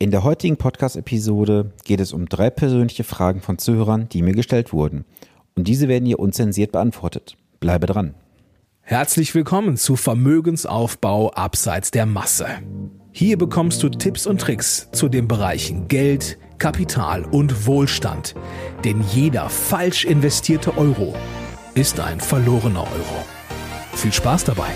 In der heutigen Podcast-Episode geht es um drei persönliche Fragen von Zuhörern, die mir gestellt wurden. Und diese werden hier unzensiert beantwortet. Bleibe dran. Herzlich willkommen zu Vermögensaufbau abseits der Masse. Hier bekommst du Tipps und Tricks zu den Bereichen Geld, Kapital und Wohlstand. Denn jeder falsch investierte Euro ist ein verlorener Euro. Viel Spaß dabei!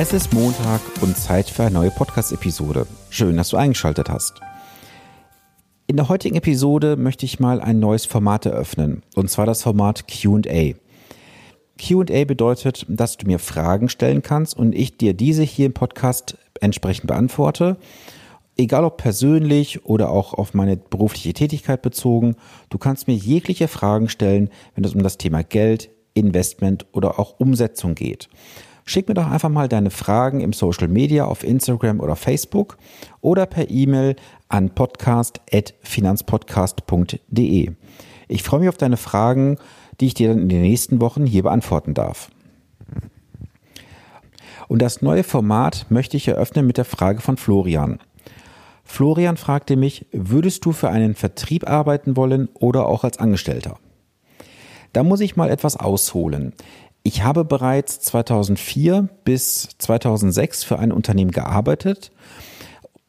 Es ist Montag und Zeit für eine neue Podcast-Episode. Schön, dass du eingeschaltet hast. In der heutigen Episode möchte ich mal ein neues Format eröffnen, und zwar das Format QA. QA bedeutet, dass du mir Fragen stellen kannst und ich dir diese hier im Podcast entsprechend beantworte. Egal ob persönlich oder auch auf meine berufliche Tätigkeit bezogen, du kannst mir jegliche Fragen stellen, wenn es um das Thema Geld, Investment oder auch Umsetzung geht. Schick mir doch einfach mal deine Fragen im Social Media auf Instagram oder Facebook oder per E-Mail an podcast.finanzpodcast.de. Ich freue mich auf deine Fragen, die ich dir dann in den nächsten Wochen hier beantworten darf. Und das neue Format möchte ich eröffnen mit der Frage von Florian. Florian fragte mich, würdest du für einen Vertrieb arbeiten wollen oder auch als Angestellter? Da muss ich mal etwas ausholen. Ich habe bereits 2004 bis 2006 für ein Unternehmen gearbeitet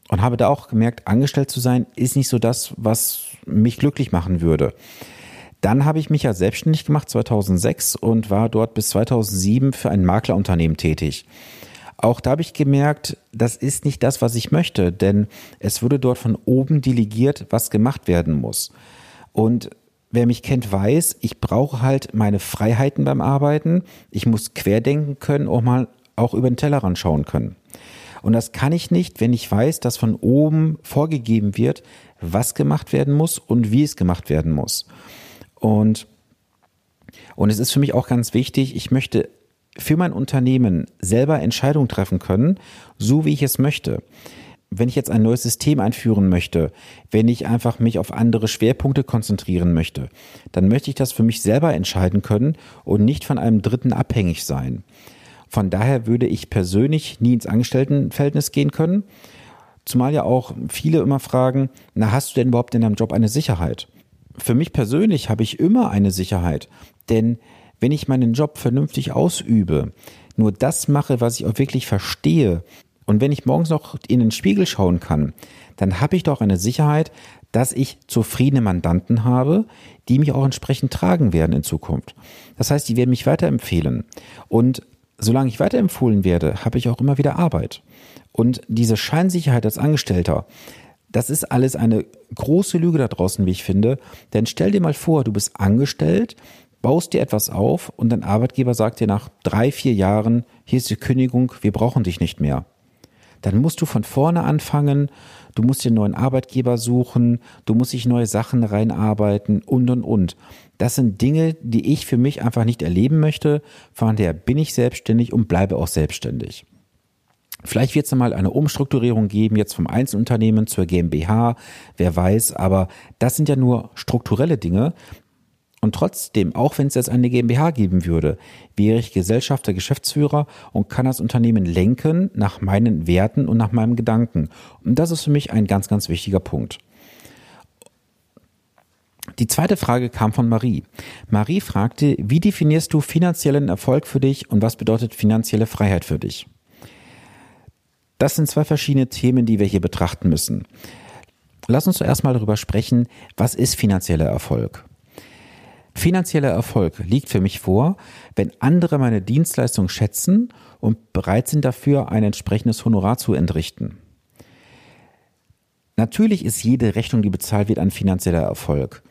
und habe da auch gemerkt, angestellt zu sein ist nicht so das, was mich glücklich machen würde. Dann habe ich mich ja selbstständig gemacht 2006 und war dort bis 2007 für ein Maklerunternehmen tätig. Auch da habe ich gemerkt, das ist nicht das, was ich möchte, denn es wurde dort von oben delegiert, was gemacht werden muss. Und wer mich kennt, weiß, ich brauche halt meine Freiheiten beim Arbeiten. Ich muss querdenken können, auch mal auch über den Tellerrand schauen können. Und das kann ich nicht, wenn ich weiß, dass von oben vorgegeben wird, was gemacht werden muss und wie es gemacht werden muss. Und, und es ist für mich auch ganz wichtig, ich möchte für mein Unternehmen selber Entscheidungen treffen können, so wie ich es möchte wenn ich jetzt ein neues System einführen möchte, wenn ich einfach mich auf andere Schwerpunkte konzentrieren möchte, dann möchte ich das für mich selber entscheiden können und nicht von einem Dritten abhängig sein. Von daher würde ich persönlich nie ins Angestelltenverhältnis gehen können. Zumal ja auch viele immer fragen, na, hast du denn überhaupt in deinem Job eine Sicherheit? Für mich persönlich habe ich immer eine Sicherheit, denn wenn ich meinen Job vernünftig ausübe, nur das mache, was ich auch wirklich verstehe und wenn ich morgens noch in den Spiegel schauen kann, dann habe ich doch eine Sicherheit, dass ich zufriedene Mandanten habe, die mich auch entsprechend tragen werden in Zukunft. Das heißt, die werden mich weiterempfehlen. Und solange ich weiterempfohlen werde, habe ich auch immer wieder Arbeit. Und diese Scheinsicherheit als Angestellter, das ist alles eine große Lüge da draußen, wie ich finde. Denn stell dir mal vor, du bist angestellt, baust dir etwas auf und dein Arbeitgeber sagt dir nach drei, vier Jahren, hier ist die Kündigung, wir brauchen dich nicht mehr dann musst du von vorne anfangen, du musst dir einen neuen Arbeitgeber suchen, du musst dich neue Sachen reinarbeiten und und und. Das sind Dinge, die ich für mich einfach nicht erleben möchte. Von daher bin ich selbstständig und bleibe auch selbstständig. Vielleicht wird es mal eine Umstrukturierung geben, jetzt vom Einzelunternehmen zur GmbH, wer weiß, aber das sind ja nur strukturelle Dinge. Und trotzdem, auch wenn es jetzt eine GmbH geben würde, wäre ich Gesellschafter, Geschäftsführer und kann das Unternehmen lenken nach meinen Werten und nach meinem Gedanken. Und das ist für mich ein ganz, ganz wichtiger Punkt. Die zweite Frage kam von Marie. Marie fragte, wie definierst du finanziellen Erfolg für dich und was bedeutet finanzielle Freiheit für dich? Das sind zwei verschiedene Themen, die wir hier betrachten müssen. Lass uns zuerst mal darüber sprechen, was ist finanzieller Erfolg? Finanzieller Erfolg liegt für mich vor, wenn andere meine Dienstleistung schätzen und bereit sind dafür, ein entsprechendes Honorar zu entrichten. Natürlich ist jede Rechnung, die bezahlt wird, ein finanzieller Erfolg.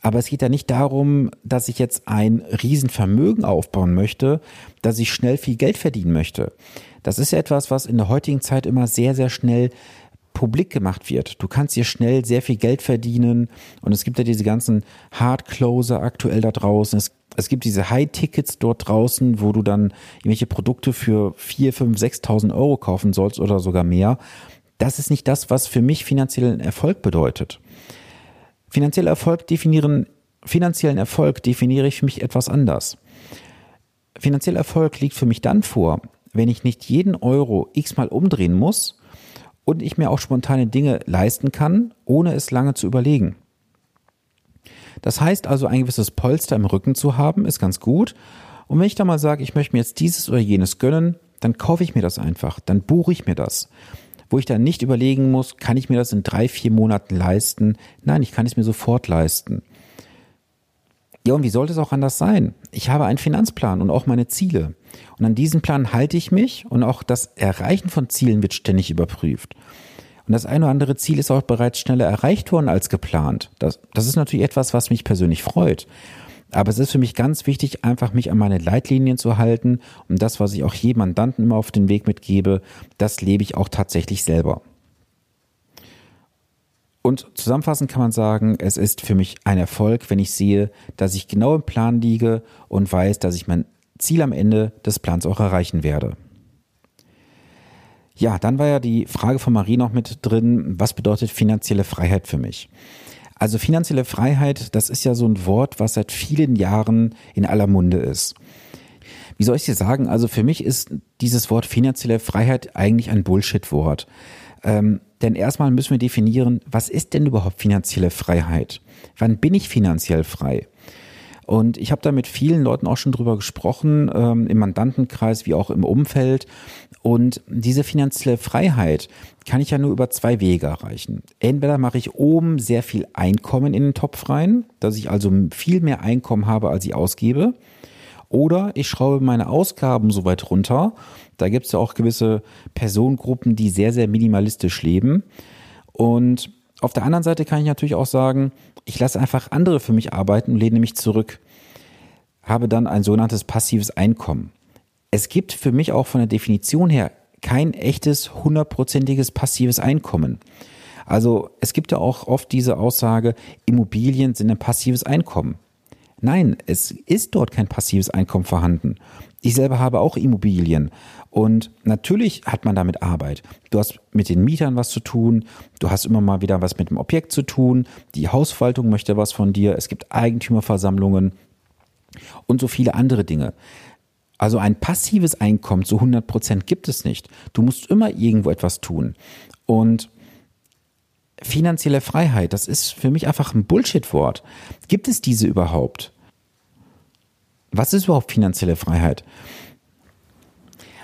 Aber es geht ja nicht darum, dass ich jetzt ein Riesenvermögen aufbauen möchte, dass ich schnell viel Geld verdienen möchte. Das ist etwas, was in der heutigen Zeit immer sehr, sehr schnell publik gemacht wird. Du kannst hier schnell sehr viel Geld verdienen und es gibt ja diese ganzen Hardcloser aktuell da draußen. Es, es gibt diese High-Tickets dort draußen, wo du dann irgendwelche Produkte für 4, 5, 6.000 Euro kaufen sollst oder sogar mehr. Das ist nicht das, was für mich finanziellen Erfolg bedeutet. Finanzieller Erfolg definieren, finanziellen Erfolg definiere ich für mich etwas anders. Finanzieller Erfolg liegt für mich dann vor, wenn ich nicht jeden Euro x-mal umdrehen muss und ich mir auch spontane Dinge leisten kann, ohne es lange zu überlegen. Das heißt also, ein gewisses Polster im Rücken zu haben, ist ganz gut. Und wenn ich da mal sage, ich möchte mir jetzt dieses oder jenes gönnen, dann kaufe ich mir das einfach, dann buche ich mir das. Wo ich dann nicht überlegen muss, kann ich mir das in drei, vier Monaten leisten? Nein, ich kann es mir sofort leisten. Ja, und wie sollte es auch anders sein? Ich habe einen Finanzplan und auch meine Ziele. Und an diesen Plan halte ich mich und auch das Erreichen von Zielen wird ständig überprüft. Und das eine oder andere Ziel ist auch bereits schneller erreicht worden als geplant. Das, das ist natürlich etwas, was mich persönlich freut. Aber es ist für mich ganz wichtig, einfach mich an meine Leitlinien zu halten und das, was ich auch jedem Mandanten immer auf den Weg mitgebe, das lebe ich auch tatsächlich selber. Und zusammenfassend kann man sagen, es ist für mich ein Erfolg, wenn ich sehe, dass ich genau im Plan liege und weiß, dass ich mein Ziel am Ende des Plans auch erreichen werde. Ja, dann war ja die Frage von Marie noch mit drin, was bedeutet finanzielle Freiheit für mich? Also finanzielle Freiheit, das ist ja so ein Wort, was seit vielen Jahren in aller Munde ist. Wie soll ich dir sagen? Also für mich ist dieses Wort finanzielle Freiheit eigentlich ein Bullshit-Wort. Ähm, denn erstmal müssen wir definieren, was ist denn überhaupt finanzielle Freiheit? Wann bin ich finanziell frei? Und ich habe da mit vielen Leuten auch schon drüber gesprochen, ähm, im Mandantenkreis wie auch im Umfeld. Und diese finanzielle Freiheit kann ich ja nur über zwei Wege erreichen. Entweder mache ich oben sehr viel Einkommen in den Topf rein, dass ich also viel mehr Einkommen habe, als ich ausgebe. Oder ich schraube meine Ausgaben so weit runter. Da gibt es ja auch gewisse Personengruppen, die sehr, sehr minimalistisch leben. Und auf der anderen Seite kann ich natürlich auch sagen, ich lasse einfach andere für mich arbeiten und lehne mich zurück. Habe dann ein sogenanntes passives Einkommen. Es gibt für mich auch von der Definition her kein echtes, hundertprozentiges passives Einkommen. Also es gibt ja auch oft diese Aussage, Immobilien sind ein passives Einkommen. Nein, es ist dort kein passives Einkommen vorhanden. Ich selber habe auch Immobilien und natürlich hat man damit Arbeit. Du hast mit den Mietern was zu tun, du hast immer mal wieder was mit dem Objekt zu tun, die Hausverwaltung möchte was von dir, es gibt Eigentümerversammlungen und so viele andere Dinge. Also ein passives Einkommen zu 100 Prozent gibt es nicht. Du musst immer irgendwo etwas tun. Und finanzielle Freiheit, das ist für mich einfach ein Bullshit-Wort. Gibt es diese überhaupt? Was ist überhaupt finanzielle Freiheit?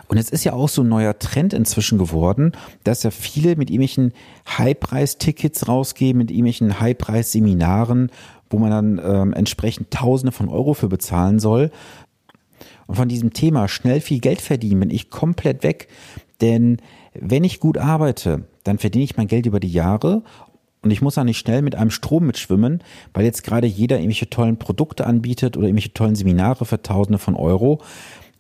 Und es ist ja auch so ein neuer Trend inzwischen geworden, dass ja viele mit irgendwelchen High-Preis-Tickets rausgehen, mit irgendwelchen High-Preis-Seminaren, wo man dann ähm, entsprechend Tausende von Euro für bezahlen soll. Und von diesem Thema schnell viel Geld verdienen bin ich komplett weg. Denn wenn ich gut arbeite, dann verdiene ich mein Geld über die Jahre und ich muss da nicht schnell mit einem Strom mitschwimmen, weil jetzt gerade jeder irgendwelche tollen Produkte anbietet oder irgendwelche tollen Seminare für Tausende von Euro.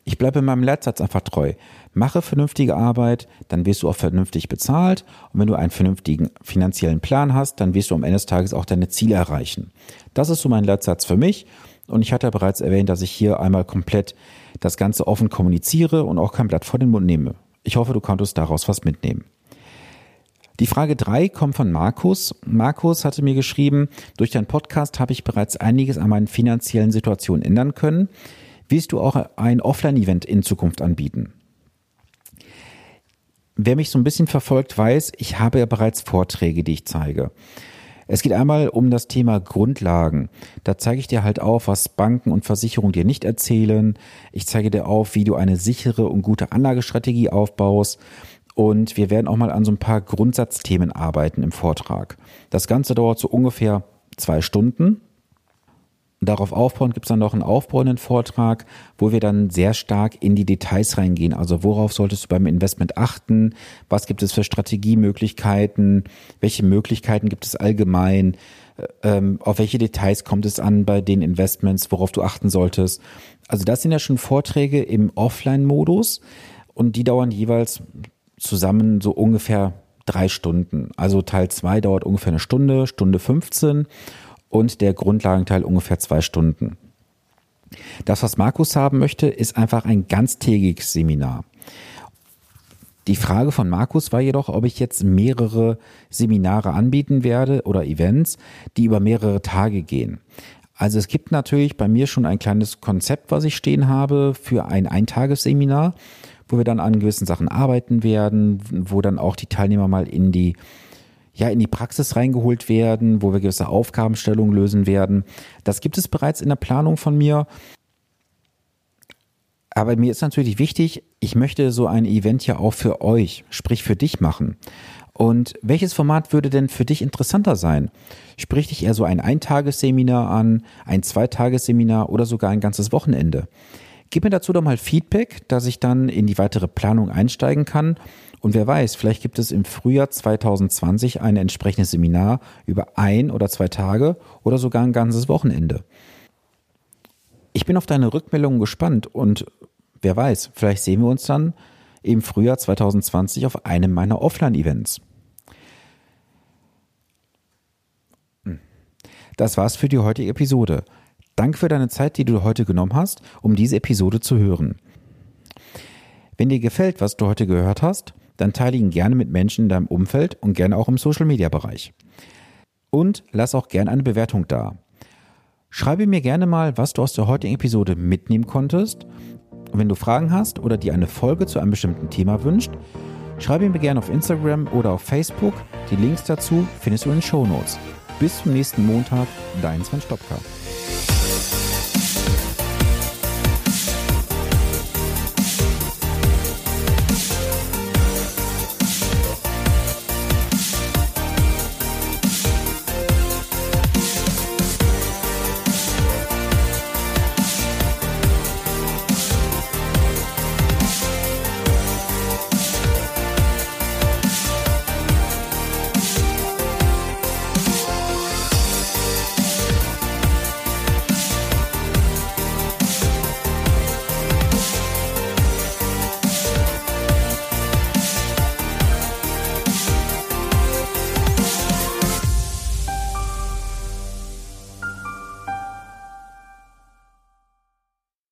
Ich bleibe meinem Leitsatz einfach treu. Mache vernünftige Arbeit, dann wirst du auch vernünftig bezahlt. Und wenn du einen vernünftigen finanziellen Plan hast, dann wirst du am Ende des Tages auch deine Ziele erreichen. Das ist so mein Leitsatz für mich. Und ich hatte bereits erwähnt, dass ich hier einmal komplett das Ganze offen kommuniziere und auch kein Blatt vor den Mund nehme. Ich hoffe, du konntest daraus was mitnehmen. Die Frage drei kommt von Markus. Markus hatte mir geschrieben, durch deinen Podcast habe ich bereits einiges an meinen finanziellen Situationen ändern können. Willst du auch ein Offline-Event in Zukunft anbieten? Wer mich so ein bisschen verfolgt, weiß, ich habe ja bereits Vorträge, die ich zeige. Es geht einmal um das Thema Grundlagen. Da zeige ich dir halt auf, was Banken und Versicherungen dir nicht erzählen. Ich zeige dir auf, wie du eine sichere und gute Anlagestrategie aufbaust. Und wir werden auch mal an so ein paar Grundsatzthemen arbeiten im Vortrag. Das Ganze dauert so ungefähr zwei Stunden. Darauf aufbauen gibt es dann noch einen aufbauenden Vortrag, wo wir dann sehr stark in die Details reingehen. Also worauf solltest du beim Investment achten? Was gibt es für Strategiemöglichkeiten? Welche Möglichkeiten gibt es allgemein? Ähm, auf welche Details kommt es an bei den Investments, worauf du achten solltest? Also das sind ja schon Vorträge im Offline-Modus und die dauern jeweils zusammen so ungefähr drei Stunden. Also Teil zwei dauert ungefähr eine Stunde, Stunde 15 und der Grundlagenteil ungefähr zwei Stunden. Das, was Markus haben möchte, ist einfach ein ganztägiges Seminar. Die Frage von Markus war jedoch, ob ich jetzt mehrere Seminare anbieten werde oder Events, die über mehrere Tage gehen. Also es gibt natürlich bei mir schon ein kleines Konzept, was ich stehen habe für ein Eintagesseminar, wo wir dann an gewissen Sachen arbeiten werden, wo dann auch die Teilnehmer mal in die ja, in die Praxis reingeholt werden, wo wir gewisse Aufgabenstellungen lösen werden. Das gibt es bereits in der Planung von mir. Aber mir ist natürlich wichtig, ich möchte so ein Event ja auch für euch, sprich für dich machen. Und welches Format würde denn für dich interessanter sein? Sprich dich eher so ein Eintagesseminar an, ein Zweitagesseminar oder sogar ein ganzes Wochenende? Gib mir dazu doch mal Feedback, dass ich dann in die weitere Planung einsteigen kann. Und wer weiß, vielleicht gibt es im Frühjahr 2020 ein entsprechendes Seminar über ein oder zwei Tage oder sogar ein ganzes Wochenende. Ich bin auf deine Rückmeldungen gespannt und wer weiß, vielleicht sehen wir uns dann im Frühjahr 2020 auf einem meiner Offline-Events. Hm. Das war's für die heutige Episode. Danke für deine Zeit, die du heute genommen hast, um diese Episode zu hören. Wenn dir gefällt, was du heute gehört hast, dann teile ihn gerne mit Menschen in deinem Umfeld und gerne auch im Social Media Bereich. Und lass auch gerne eine Bewertung da. Schreibe mir gerne mal, was du aus der heutigen Episode mitnehmen konntest. Und wenn du Fragen hast oder dir eine Folge zu einem bestimmten Thema wünscht, schreibe mir gerne auf Instagram oder auf Facebook. Die Links dazu findest du in den Show Notes. Bis zum nächsten Montag, dein Sven Stopka.